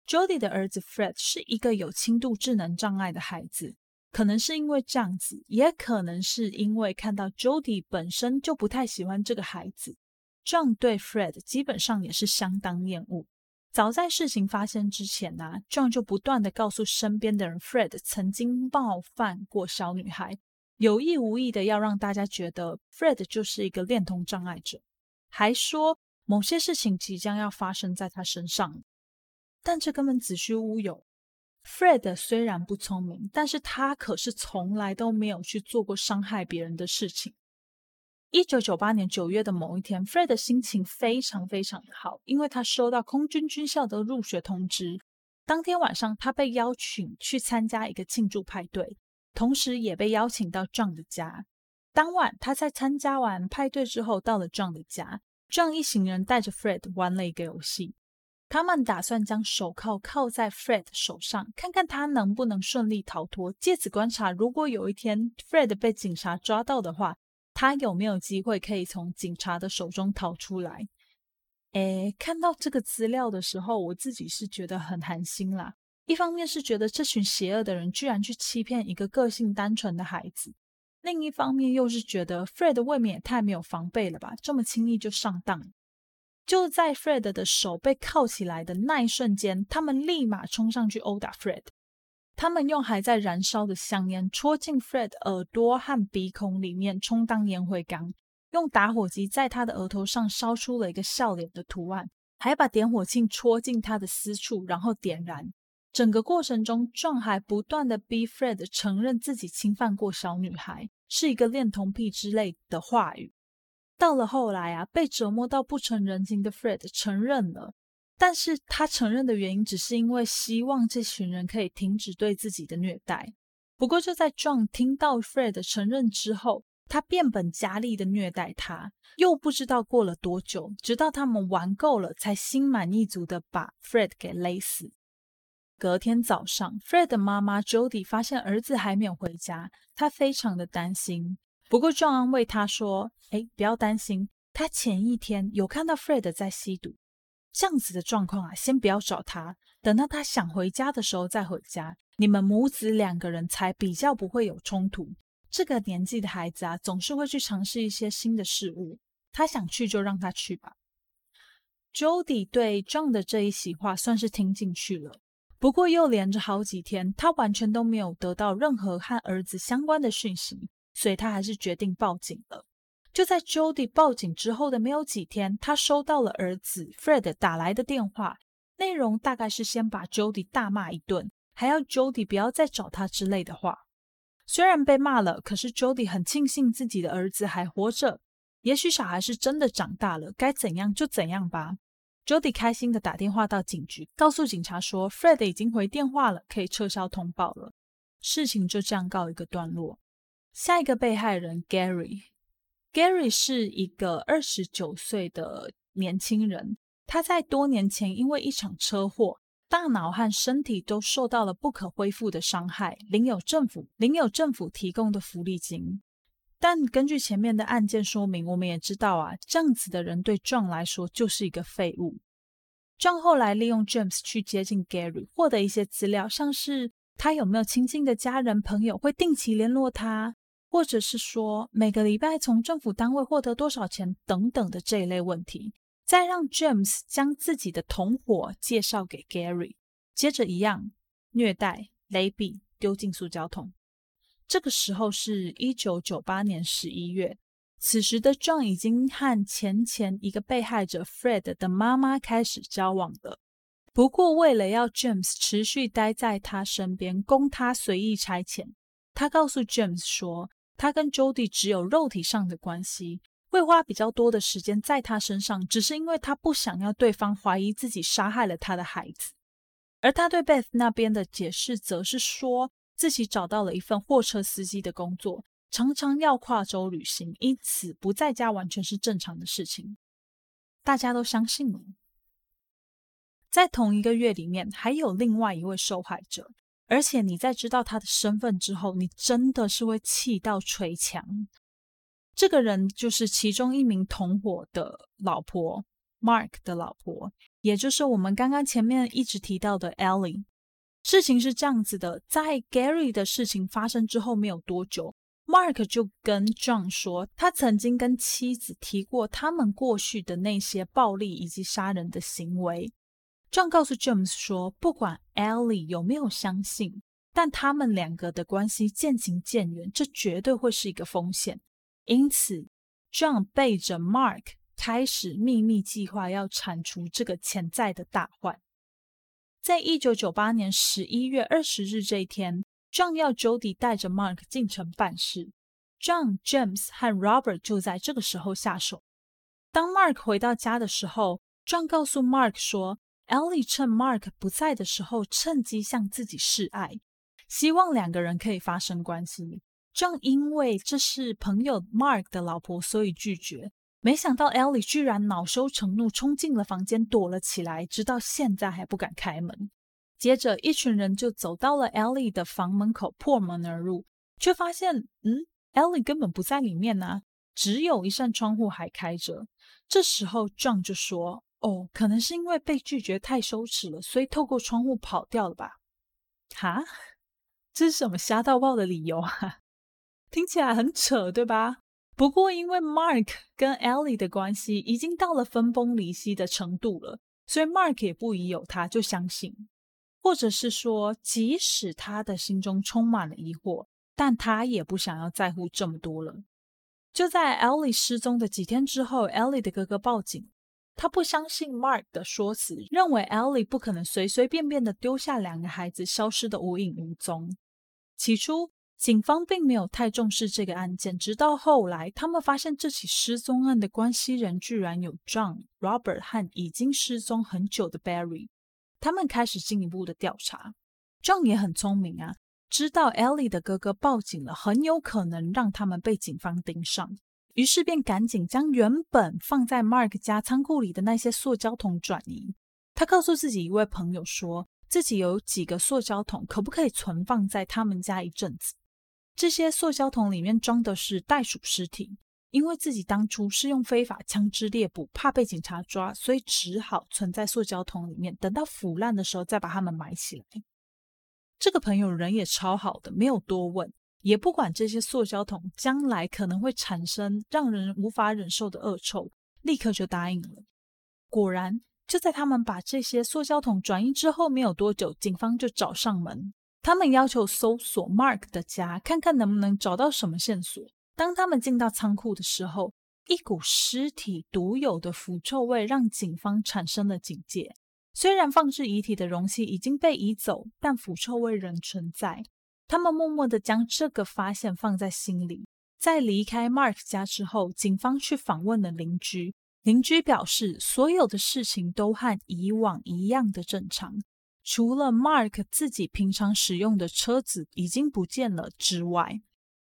Speaker 1: Jody 的儿子 Fred 是一个有轻度智能障碍的孩子，可能是因为这样子，也可能是因为看到 Jody 本身就不太喜欢这个孩子，John 对 Fred 基本上也是相当厌恶。早在事情发生之前呢，John 就不断的告诉身边的人，Fred 曾经冒犯过小女孩，有意无意的要让大家觉得 Fred 就是一个恋童障碍者，还说某些事情即将要发生在他身上。但这根本子虚乌有。Fred 虽然不聪明，但是他可是从来都没有去做过伤害别人的事情。一九九八年九月的某一天，Fred 的心情非常非常好，因为他收到空军军校的入学通知。当天晚上，他被邀请去参加一个庆祝派对，同时也被邀请到 John 的家。当晚，他在参加完派对之后，到了 John 的家。John 一行人带着 Fred 玩了一个游戏，他们打算将手铐铐在 Fred 手上，看看他能不能顺利逃脱，借此观察，如果有一天 Fred 被警察抓到的话。他有没有机会可以从警察的手中逃出来？诶，看到这个资料的时候，我自己是觉得很寒心啦。一方面是觉得这群邪恶的人居然去欺骗一个个性单纯的孩子，另一方面又是觉得 Fred 未免也太没有防备了吧，这么轻易就上当。就在 Fred 的手被铐起来的那一瞬间，他们立马冲上去殴打 Fred。他们用还在燃烧的香烟戳进 Fred 耳朵和鼻孔里面，充当烟灰缸；用打火机在他的额头上烧出了一个笑脸的图案，还把点火器戳进他的私处，然后点燃。整个过程中壮还不断的逼 Fred 承认自己侵犯过小女孩，是一个恋童癖之类的话语。到了后来啊，被折磨到不成人形的 Fred 承认了。但是他承认的原因，只是因为希望这群人可以停止对自己的虐待。不过，就在 John 听到 Fred 承认之后，他变本加厉的虐待他。又不知道过了多久，直到他们玩够了，才心满意足的把 Fred 给勒死。隔天早上，Fred 的妈妈 Jody 发现儿子还没有回家，她非常的担心。不过，John 安慰她说：“哎，不要担心，他前一天有看到 Fred 在吸毒。”这样子的状况啊，先不要找他，等到他想回家的时候再回家。你们母子两个人才比较不会有冲突。这个年纪的孩子啊，总是会去尝试一些新的事物。他想去就让他去吧。Jody 对 John 的这一席话算是听进去了，不过又连着好几天，他完全都没有得到任何和儿子相关的讯息，所以他还是决定报警了。就在 Jody 报警之后的没有几天，他收到了儿子 Fred 打来的电话，内容大概是先把 Jody 大骂一顿，还要 Jody 不要再找他之类的话。虽然被骂了，可是 Jody 很庆幸自己的儿子还活着，也许小孩是真的长大了，该怎样就怎样吧。Jody 开心的打电话到警局，告诉警察说 Fred 已经回电话了，可以撤销通报了。事情就这样告一个段落。下一个被害人 Gary。Gary 是一个二十九岁的年轻人，他在多年前因为一场车祸，大脑和身体都受到了不可恢复的伤害，领有政府领有政府提供的福利金。但根据前面的案件说明，我们也知道啊，这样子的人对 John 来说就是一个废物。John 后来利用 James 去接近 Gary，获得一些资料，像是他有没有亲近的家人朋友会定期联络他。或者是说每个礼拜从政府单位获得多少钱等等的这一类问题，再让 James 将自己的同伙介绍给 Gary，接着一样虐待、勒毙、丢进塑胶桶。这个时候是一九九八年十一月，此时的 John 已经和前前一个被害者 Fred 的妈妈开始交往了。不过为了要 James 持续待在他身边，供他随意差遣，他告诉 James 说。他跟 Jody 只有肉体上的关系，会花比较多的时间在他身上，只是因为他不想要对方怀疑自己杀害了他的孩子。而他对 Beth 那边的解释，则是说自己找到了一份货车司机的工作，常常要跨州旅行，因此不在家完全是正常的事情。大家都相信了。在同一个月里面，还有另外一位受害者。而且你在知道他的身份之后，你真的是会气到捶墙。这个人就是其中一名同伙的老婆，Mark 的老婆，也就是我们刚刚前面一直提到的 Ellie。事情是这样子的，在 Gary 的事情发生之后没有多久，Mark 就跟 John 说，他曾经跟妻子提过他们过去的那些暴力以及杀人的行为。John 告诉 James 说，不管 Ellie 有没有相信，但他们两个的关系渐行渐远，这绝对会是一个风险。因此，John 背着 Mark 开始秘密计划，要铲除这个潜在的大患。在一九九八年十一月二十日这一天，John 要 Jody 带着 Mark 进城办事。John、James 和 Robert 就在这个时候下手。当 Mark 回到家的时候，John 告诉 Mark 说，Ellie 趁 Mark 不在的时候，趁机向自己示爱，希望两个人可以发生关系。正因为这是朋友 Mark 的老婆，所以拒绝。没想到 Ellie 居然恼羞成怒，冲进了房间躲了起来，直到现在还不敢开门。接着，一群人就走到了 Ellie 的房门口，破门而入，却发现，嗯，Ellie 根本不在里面啊，只有一扇窗户还开着。这时候，John 就说：“哦，可能是因为被拒绝太羞耻了，所以透过窗户跑掉了吧？”哈，[laughs] 这是什么瞎到爆的理由啊？听起来很扯，对吧？不过，因为 Mark 跟 Ellie 的关系已经到了分崩离析的程度了，所以 Mark 也不疑有他，就相信。或者是说，即使他的心中充满了疑惑，但他也不想要在乎这么多了。就在 Ellie 失踪的几天之后，Ellie 的哥哥报警，他不相信 Mark 的说辞，认为 Ellie 不可能随随便便的丢下两个孩子消失的无影无踪。起初。警方并没有太重视这个案件，直到后来，他们发现这起失踪案的关系人居然有 John、Robert 和已经失踪很久的 Barry。他们开始进一步的调查。John 也很聪明啊，知道 Ellie 的哥哥报警了，很有可能让他们被警方盯上，于是便赶紧将原本放在 Mark 家仓库里的那些塑胶桶转移。他告诉自己一位朋友说，自己有几个塑胶桶，可不可以存放在他们家一阵子？这些塑胶桶里面装的是袋鼠尸体，因为自己当初是用非法枪支猎捕，怕被警察抓，所以只好存在塑胶桶里面，等到腐烂的时候再把它们埋起来。这个朋友人也超好的，没有多问，也不管这些塑胶桶将来可能会产生让人无法忍受的恶臭，立刻就答应了。果然，就在他们把这些塑胶桶转移之后没有多久，警方就找上门。他们要求搜索 Mark 的家，看看能不能找到什么线索。当他们进到仓库的时候，一股尸体独有的腐臭味让警方产生了警戒。虽然放置遗体的容器已经被移走，但腐臭味仍存在。他们默默地将这个发现放在心里。在离开 Mark 家之后，警方去访问了邻居。邻居表示，所有的事情都和以往一样的正常。除了 Mark 自己平常使用的车子已经不见了之外，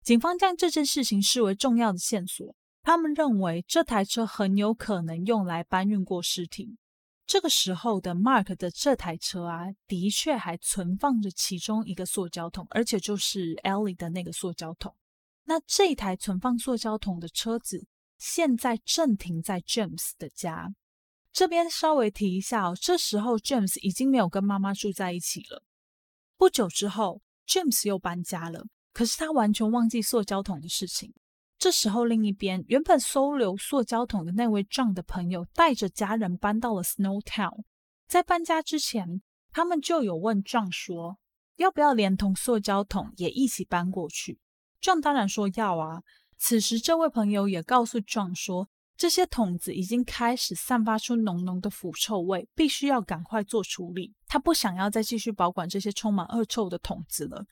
Speaker 1: 警方将这件事情视为重要的线索。他们认为这台车很有可能用来搬运过尸体。这个时候的 Mark 的这台车啊，的确还存放着其中一个塑胶桶，而且就是 Ellie 的那个塑胶桶。那这台存放塑胶桶的车子现在正停在 James 的家。这边稍微提一下哦，这时候 James 已经没有跟妈妈住在一起了。不久之后，James 又搬家了，可是他完全忘记塑胶桶的事情。这时候，另一边原本收留塑胶桶的那位 jon 的朋友带着家人搬到了 Snow Town。在搬家之前，他们就有问 jon 说，要不要连同塑胶桶也一起搬过去 jon 当然说要啊。此时，这位朋友也告诉 John 说。这些桶子已经开始散发出浓浓的腐臭味，必须要赶快做处理。他不想要再继续保管这些充满恶臭的桶子了。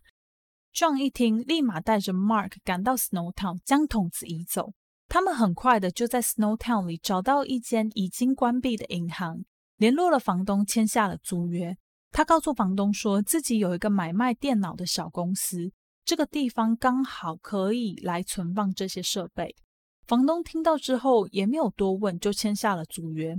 Speaker 1: John 一听，立马带着 Mark 赶到 Snow Town，将桶子移走。他们很快的就在 Snow Town 里找到一间已经关闭的银行，联络了房东，签下了租约。他告诉房东说自己有一个买卖电脑的小公司，这个地方刚好可以来存放这些设备。房东听到之后也没有多问，就签下了租约。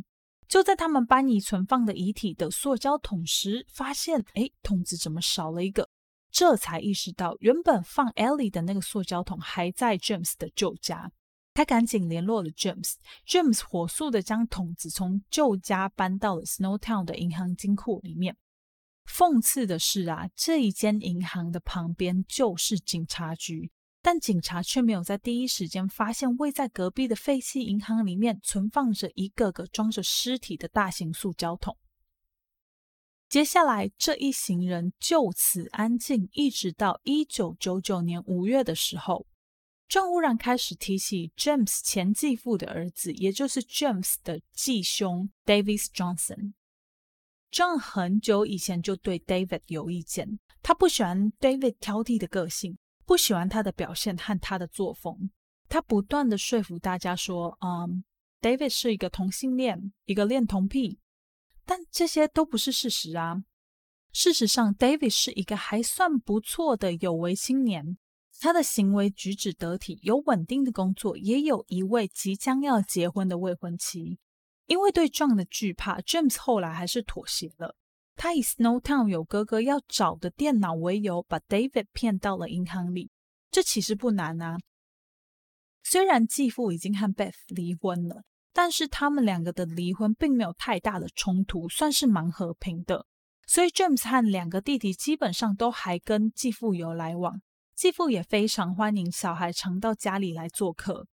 Speaker 1: 就在他们搬移存放的遗体的塑胶桶时，发现哎，桶子怎么少了一个？这才意识到原本放 Ellie 的那个塑胶桶还在 James 的旧家。他赶紧联络了 James，James 火速的将桶子从旧家搬到了 Snow Town 的银行金库里面。讽刺的是啊，这一间银行的旁边就是警察局。但警察却没有在第一时间发现，位在隔壁的废弃银行里面存放着一个个装着尸体的大型塑胶桶。接下来，这一行人就此安静，一直到一九九九年五月的时候，john 忽然开始提起 James 前继父的儿子，也就是 James 的继兄 David Johnson。John 很久以前就对 David 有意见，他不喜欢 David 挑剔的个性。不喜欢他的表现和他的作风。他不断的说服大家说，嗯，David 是一个同性恋，一个恋童癖，但这些都不是事实啊。事实上，David 是一个还算不错的有为青年，他的行为举止得体，有稳定的工作，也有一位即将要结婚的未婚妻。因为对撞的惧怕，James 后来还是妥协了。他以 Snowtown 有哥哥要找的电脑为由，把 David 骗到了银行里。这其实不难啊。虽然继父已经和 Beth 离婚了，但是他们两个的离婚并没有太大的冲突，算是蛮和平的。所以 James 和两个弟弟基本上都还跟继父有来往，继父也非常欢迎小孩常到家里来做客。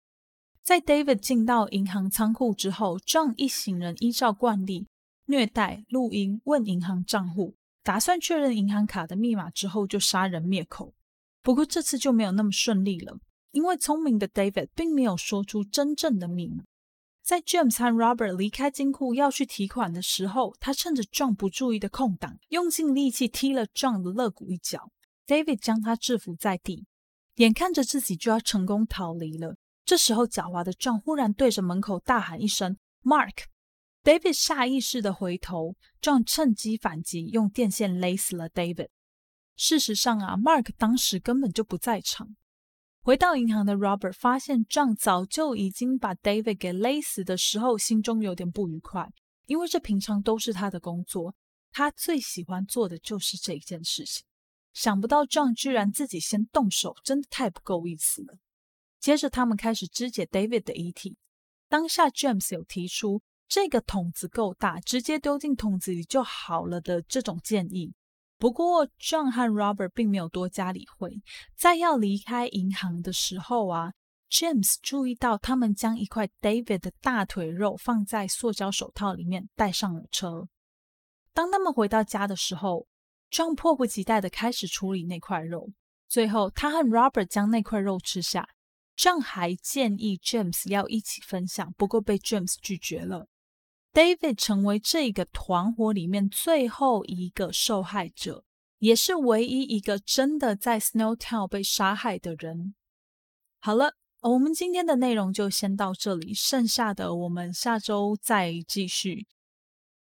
Speaker 1: 在 David 进到银行仓库之后，John 一行人依照惯例虐待、录音、问银行账户，打算确认银行卡的密码之后就杀人灭口。不过这次就没有那么顺利了，因为聪明的 David 并没有说出真正的密码。在 James 和 Robert 离开金库要去提款的时候，他趁着 John 不注意的空档，用尽力气踢了 John 的肋骨一脚。David 将他制服在地，眼看着自己就要成功逃离了。这时候，狡猾的 John 忽然对着门口大喊一声 “Mark”。David 下意识的回头，John 趁机反击，用电线勒死了 David。事实上啊，Mark 当时根本就不在场。回到银行的 Robert 发现 John 早就已经把 David 给勒死的时候，心中有点不愉快，因为这平常都是他的工作，他最喜欢做的就是这一件事情。想不到 John 居然自己先动手，真的太不够意思了。接着他们开始肢解 David 的遗体。当下 James 有提出这个桶子够大，直接丢进桶子里就好了的这种建议。不过，John 和 Robert 并没有多加理会。在要离开银行的时候啊，James 注意到他们将一块 David 的大腿肉放在塑胶手套里面带上了车。当他们回到家的时候，John 迫不及待的开始处理那块肉。最后，他和 Robert 将那块肉吃下。John 还建议 James 要一起分享，不过被 James 拒绝了。David 成为这个团伙里面最后一个受害者，也是唯一一个真的在 Snowtown 被杀害的人。好了，我们今天的内容就先到这里，剩下的我们下周再继续。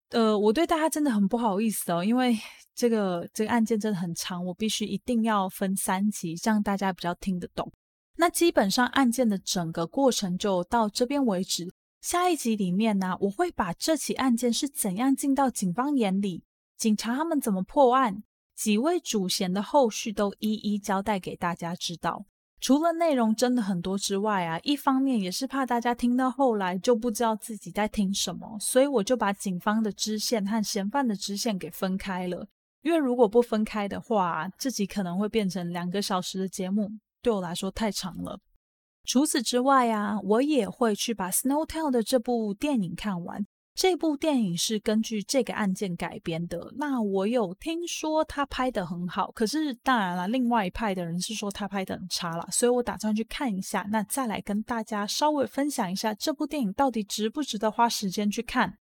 Speaker 1: 呃，我对大家真的很不好意思哦，因为 [laughs] 这个这个案件真的很长，我必须一定要分三集，这样大家比较听得懂。那基本上案件的整个过程就到这边为止。下一集里面呢，我会把这起案件是怎样进到警方眼里，警察他们怎么破案，几位主嫌的后续都一一交代给大家知道。除了内容真的很多之外啊，一方面也是怕大家听到后来就不知道自己在听什么，所以我就把警方的支线和嫌犯的支线给分开了。因为如果不分开的话，这集可能会变成两个小时的节目，对我来说太长了。除此之外啊，我也会去把《Snowtown》的这部电影看完。这部电影是根据这个案件改编的。那我有听说他拍的很好，可是当然了，另外一派的人是说他拍的很差了。所以我打算去看一下，那再来跟大家稍微分享一下这部电影到底值不值得花时间去看。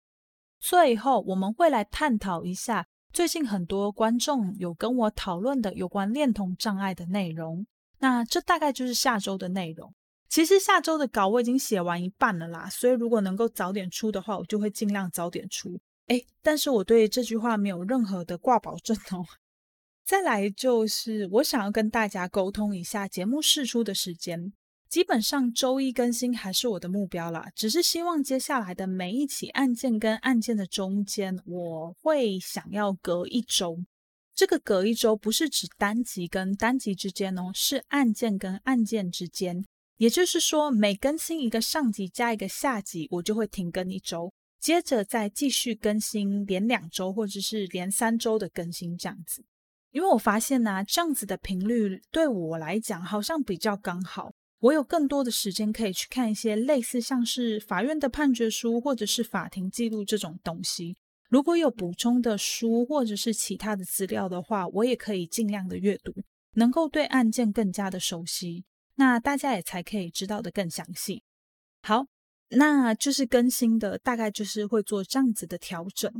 Speaker 1: 最后，我们会来探讨一下最近很多观众有跟我讨论的有关恋童障碍的内容。那这大概就是下周的内容。其实下周的稿我已经写完一半了啦，所以如果能够早点出的话，我就会尽量早点出。哎，但是我对这句话没有任何的挂保证哦。[laughs] 再来就是我想要跟大家沟通一下节目试出的时间，基本上周一更新还是我的目标啦，只是希望接下来的每一起案件跟案件的中间，我会想要隔一周。这个隔一周不是指单集跟单集之间哦，是案件跟案件之间。也就是说，每更新一个上集加一个下集，我就会停更一周，接着再继续更新连两周或者是连三周的更新这样子。因为我发现呢，这样子的频率对我来讲好像比较刚好，我有更多的时间可以去看一些类似像是法院的判决书或者是法庭记录这种东西。如果有补充的书或者是其他的资料的话，我也可以尽量的阅读，能够对案件更加的熟悉。那大家也才可以知道的更详细。好，那就是更新的大概就是会做这样子的调整。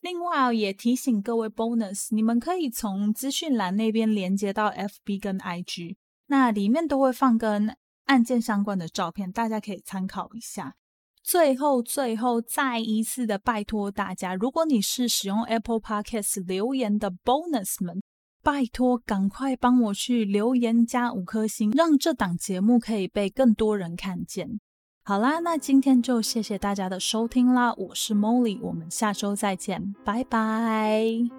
Speaker 1: 另外也提醒各位 bonus，你们可以从资讯栏那边连接到 FB 跟 IG。那里面都会放跟案件相关的照片，大家可以参考一下。最后，最后再一次的拜托大家，如果你是使用 Apple Podcast 留言的 Bonus 们，拜托赶快帮我去留言加五颗星，让这档节目可以被更多人看见。好啦，那今天就谢谢大家的收听啦，我是 Molly，我们下周再见，拜拜。